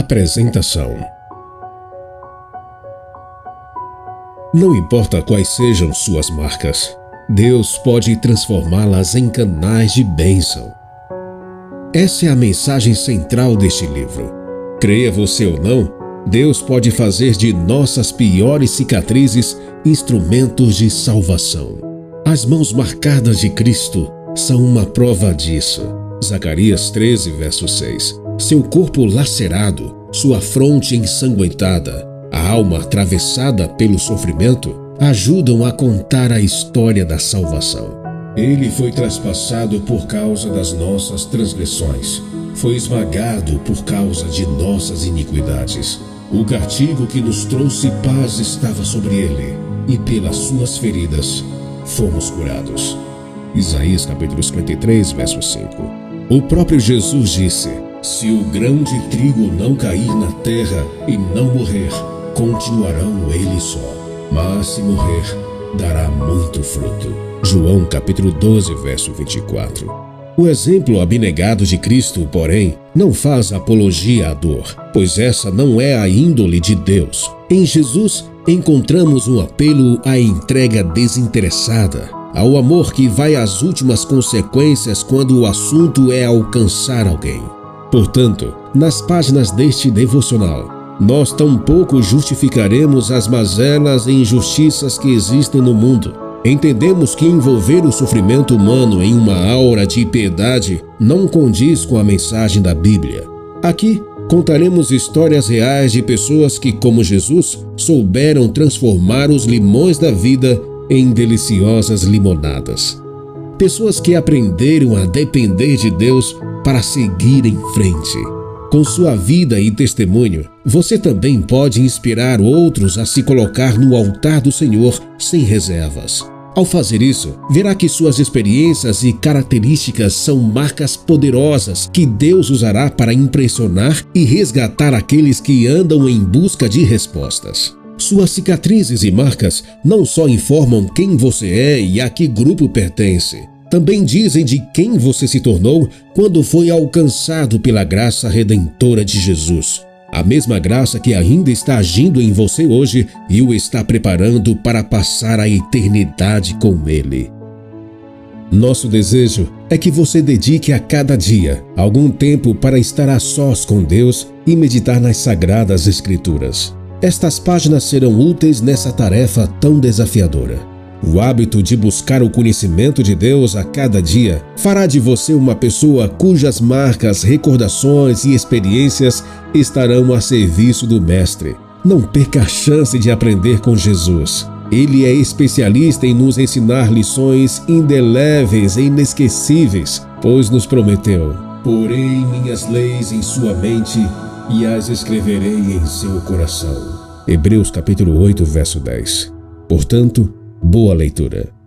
Apresentação Não importa quais sejam suas marcas, Deus pode transformá-las em canais de bênção. Essa é a mensagem central deste livro. Creia você ou não, Deus pode fazer de nossas piores cicatrizes instrumentos de salvação. As mãos marcadas de Cristo são uma prova disso. Zacarias 13, verso 6. Seu corpo lacerado, sua fronte ensanguentada, a alma atravessada pelo sofrimento ajudam a contar a história da salvação. Ele foi traspassado por causa das nossas transgressões, foi esmagado por causa de nossas iniquidades. O castigo que nos trouxe paz estava sobre ele, e pelas suas feridas fomos curados. Isaías capítulo 53, verso 5. O próprio Jesus disse: Se o grão de trigo não cair na terra e não morrer, continuarão ele só, mas se morrer, dará muito fruto. João capítulo 12, verso 24. O exemplo abnegado de Cristo, porém, não faz apologia à dor, pois essa não é a índole de Deus. Em Jesus, encontramos um apelo à entrega desinteressada, ao amor que vai às últimas consequências quando o assunto é alcançar alguém. Portanto, nas páginas deste devocional, nós tampouco justificaremos as mazelas e injustiças que existem no mundo. Entendemos que envolver o sofrimento humano em uma aura de piedade não condiz com a mensagem da Bíblia. Aqui contaremos histórias reais de pessoas que, como Jesus, souberam transformar os limões da vida em deliciosas limonadas. Pessoas que aprenderam a depender de Deus para seguir em frente. Com sua vida e testemunho, você também pode inspirar outros a se colocar no altar do Senhor sem reservas. Ao fazer isso, verá que suas experiências e características são marcas poderosas que Deus usará para impressionar e resgatar aqueles que andam em busca de respostas. Suas cicatrizes e marcas não só informam quem você é e a que grupo pertence, também dizem de quem você se tornou quando foi alcançado pela graça redentora de Jesus. A mesma graça que ainda está agindo em você hoje e o está preparando para passar a eternidade com Ele. Nosso desejo é que você dedique a cada dia algum tempo para estar a sós com Deus e meditar nas Sagradas Escrituras. Estas páginas serão úteis nessa tarefa tão desafiadora. O hábito de buscar o conhecimento de Deus a cada dia fará de você uma pessoa cujas marcas, recordações e experiências estarão a serviço do Mestre. Não perca a chance de aprender com Jesus. Ele é especialista em nos ensinar lições indeléveis e inesquecíveis, pois nos prometeu: Porei minhas leis em sua mente e as escreverei em seu coração. Hebreus capítulo 8, verso 10. Portanto, Boa leitura.